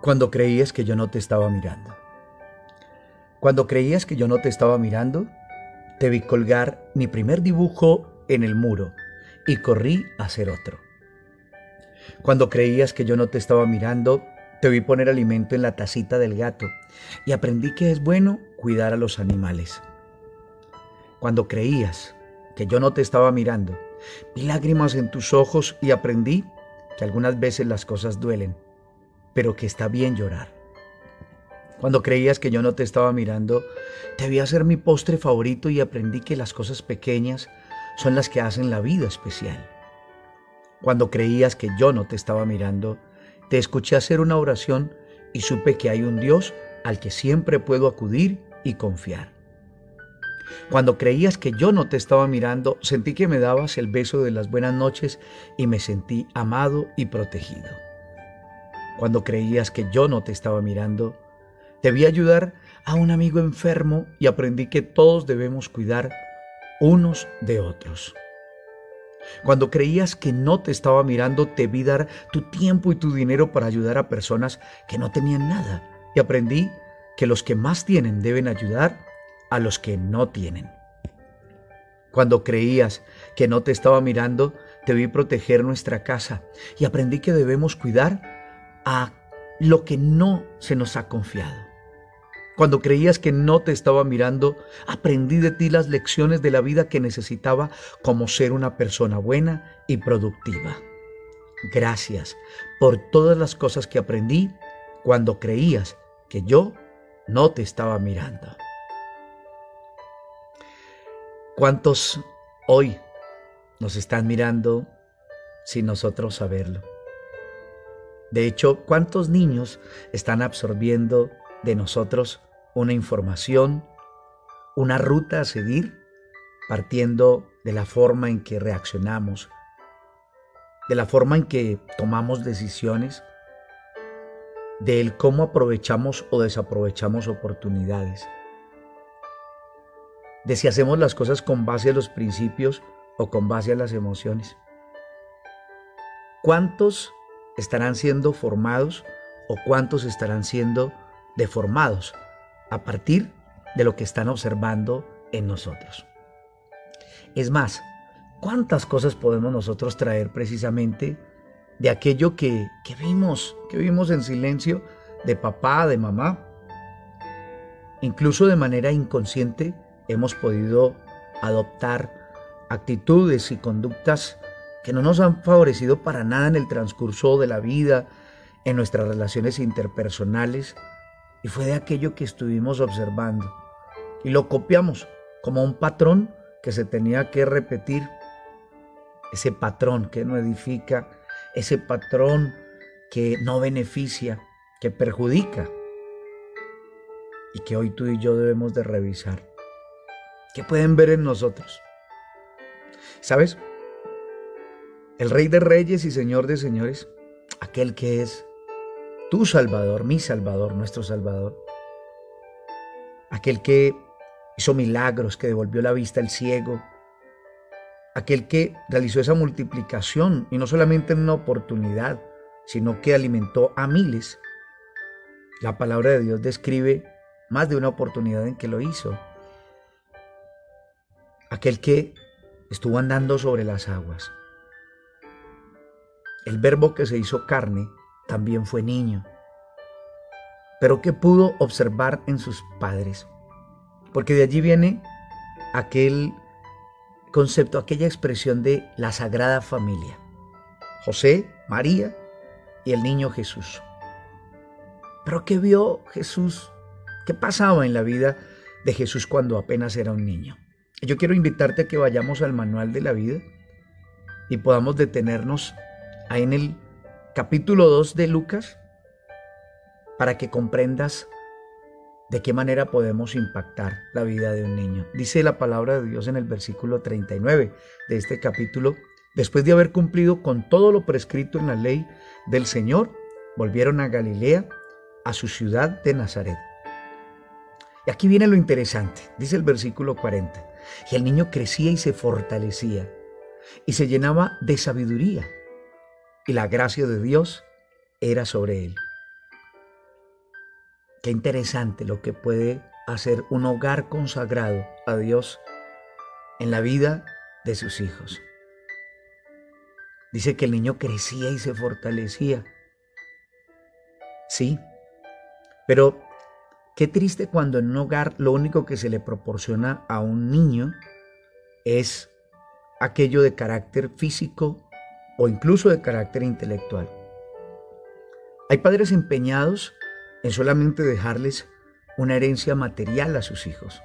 Cuando creías que yo no te estaba mirando. Cuando creías que yo no te estaba mirando, te vi colgar mi primer dibujo en el muro y corrí a hacer otro. Cuando creías que yo no te estaba mirando, te vi poner alimento en la tacita del gato y aprendí que es bueno cuidar a los animales. Cuando creías que yo no te estaba mirando, vi lágrimas en tus ojos y aprendí que algunas veces las cosas duelen pero que está bien llorar. Cuando creías que yo no te estaba mirando, te vi hacer mi postre favorito y aprendí que las cosas pequeñas son las que hacen la vida especial. Cuando creías que yo no te estaba mirando, te escuché hacer una oración y supe que hay un Dios al que siempre puedo acudir y confiar. Cuando creías que yo no te estaba mirando, sentí que me dabas el beso de las buenas noches y me sentí amado y protegido cuando creías que yo no te estaba mirando. Te vi ayudar a un amigo enfermo y aprendí que todos debemos cuidar unos de otros. Cuando creías que no te estaba mirando, te vi dar tu tiempo y tu dinero para ayudar a personas que no tenían nada. Y aprendí que los que más tienen deben ayudar a los que no tienen. Cuando creías que no te estaba mirando, te vi proteger nuestra casa y aprendí que debemos cuidar a lo que no se nos ha confiado. Cuando creías que no te estaba mirando, aprendí de ti las lecciones de la vida que necesitaba como ser una persona buena y productiva. Gracias por todas las cosas que aprendí cuando creías que yo no te estaba mirando. ¿Cuántos hoy nos están mirando sin nosotros saberlo? De hecho, ¿cuántos niños están absorbiendo de nosotros una información, una ruta a seguir, partiendo de la forma en que reaccionamos, de la forma en que tomamos decisiones, de cómo aprovechamos o desaprovechamos oportunidades, de si hacemos las cosas con base a los principios o con base a las emociones? ¿Cuántos estarán siendo formados o cuántos estarán siendo deformados a partir de lo que están observando en nosotros. Es más, ¿cuántas cosas podemos nosotros traer precisamente de aquello que, que vimos, que vimos en silencio de papá, de mamá? Incluso de manera inconsciente hemos podido adoptar actitudes y conductas que no nos han favorecido para nada en el transcurso de la vida, en nuestras relaciones interpersonales, y fue de aquello que estuvimos observando. Y lo copiamos como un patrón que se tenía que repetir. Ese patrón que no edifica, ese patrón que no beneficia, que perjudica. Y que hoy tú y yo debemos de revisar. ¿Qué pueden ver en nosotros? ¿Sabes? El Rey de Reyes y Señor de Señores, aquel que es tu Salvador, mi Salvador, nuestro Salvador, aquel que hizo milagros, que devolvió la vista al ciego, aquel que realizó esa multiplicación y no solamente en una oportunidad, sino que alimentó a miles. La palabra de Dios describe más de una oportunidad en que lo hizo. Aquel que estuvo andando sobre las aguas, el verbo que se hizo carne también fue niño, pero que pudo observar en sus padres, porque de allí viene aquel concepto, aquella expresión de la sagrada familia, José, María y el niño Jesús. Pero ¿qué vio Jesús? ¿Qué pasaba en la vida de Jesús cuando apenas era un niño? Yo quiero invitarte a que vayamos al manual de la vida y podamos detenernos en el capítulo 2 de Lucas para que comprendas de qué manera podemos impactar la vida de un niño. Dice la palabra de Dios en el versículo 39 de este capítulo, después de haber cumplido con todo lo prescrito en la ley del Señor, volvieron a Galilea, a su ciudad de Nazaret. Y aquí viene lo interesante, dice el versículo 40, y el niño crecía y se fortalecía, y se llenaba de sabiduría y la gracia de Dios era sobre él. Qué interesante lo que puede hacer un hogar consagrado a Dios en la vida de sus hijos. Dice que el niño crecía y se fortalecía. Sí, pero qué triste cuando en un hogar lo único que se le proporciona a un niño es aquello de carácter físico o incluso de carácter intelectual. Hay padres empeñados en solamente dejarles una herencia material a sus hijos.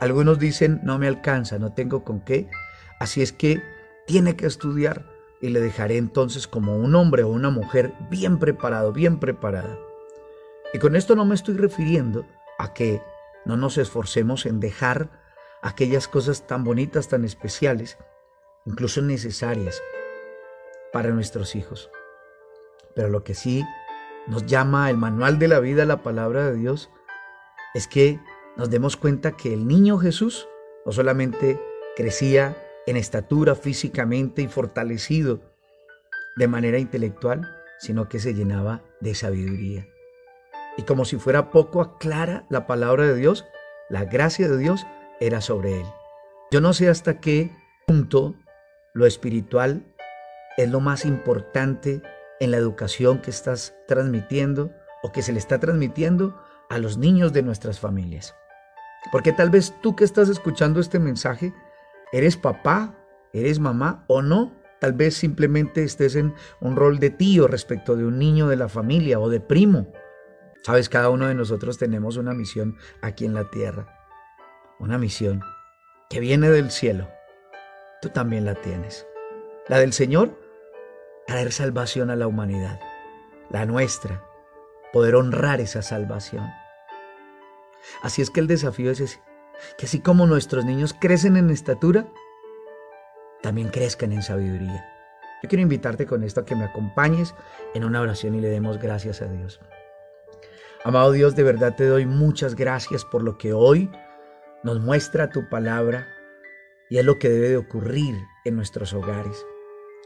Algunos dicen, no me alcanza, no tengo con qué, así es que tiene que estudiar y le dejaré entonces como un hombre o una mujer bien preparado, bien preparada. Y con esto no me estoy refiriendo a que no nos esforcemos en dejar aquellas cosas tan bonitas, tan especiales, incluso necesarias para nuestros hijos. Pero lo que sí nos llama el manual de la vida, la palabra de Dios, es que nos demos cuenta que el niño Jesús no solamente crecía en estatura físicamente y fortalecido de manera intelectual, sino que se llenaba de sabiduría. Y como si fuera poco aclara la palabra de Dios, la gracia de Dios era sobre él. Yo no sé hasta qué punto lo espiritual es lo más importante en la educación que estás transmitiendo o que se le está transmitiendo a los niños de nuestras familias. Porque tal vez tú que estás escuchando este mensaje, eres papá, eres mamá o no, tal vez simplemente estés en un rol de tío respecto de un niño de la familia o de primo. Sabes, cada uno de nosotros tenemos una misión aquí en la tierra, una misión que viene del cielo. Tú también la tienes. La del Señor traer salvación a la humanidad, la nuestra, poder honrar esa salvación. Así es que el desafío es ese, que así como nuestros niños crecen en estatura, también crezcan en sabiduría. Yo quiero invitarte con esto a que me acompañes en una oración y le demos gracias a Dios. Amado Dios, de verdad te doy muchas gracias por lo que hoy nos muestra tu palabra y es lo que debe de ocurrir en nuestros hogares.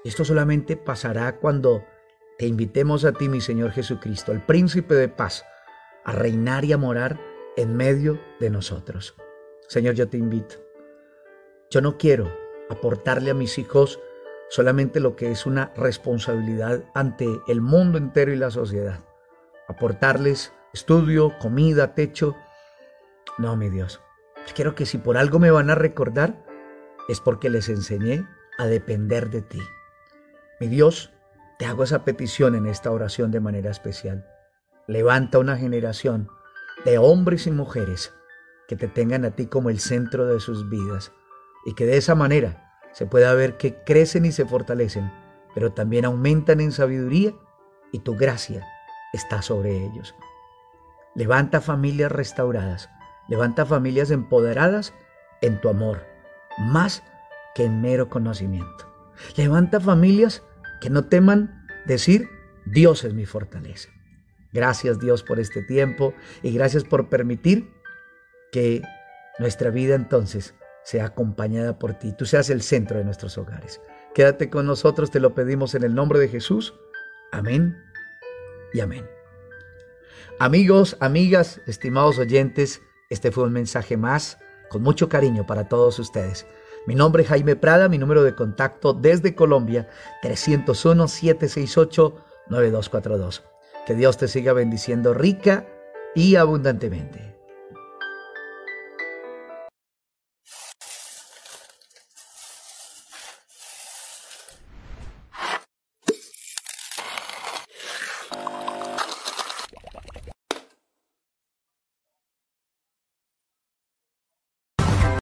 Esto solamente pasará cuando te invitemos a ti, mi Señor Jesucristo, el príncipe de paz, a reinar y a morar en medio de nosotros. Señor, yo te invito. Yo no quiero aportarle a mis hijos solamente lo que es una responsabilidad ante el mundo entero y la sociedad. Aportarles estudio, comida, techo. No, mi Dios. Quiero que si por algo me van a recordar, es porque les enseñé a depender de ti. Mi Dios, te hago esa petición en esta oración de manera especial. Levanta una generación de hombres y mujeres que te tengan a ti como el centro de sus vidas y que de esa manera se pueda ver que crecen y se fortalecen, pero también aumentan en sabiduría y tu gracia está sobre ellos. Levanta familias restauradas, levanta familias empoderadas en tu amor, más que en mero conocimiento. Levanta familias que no teman decir, Dios es mi fortaleza. Gracias Dios por este tiempo y gracias por permitir que nuestra vida entonces sea acompañada por ti. Tú seas el centro de nuestros hogares. Quédate con nosotros, te lo pedimos en el nombre de Jesús. Amén y amén. Amigos, amigas, estimados oyentes, este fue un mensaje más con mucho cariño para todos ustedes. Mi nombre es Jaime Prada, mi número de contacto desde Colombia, 301-768-9242. Que Dios te siga bendiciendo rica y abundantemente.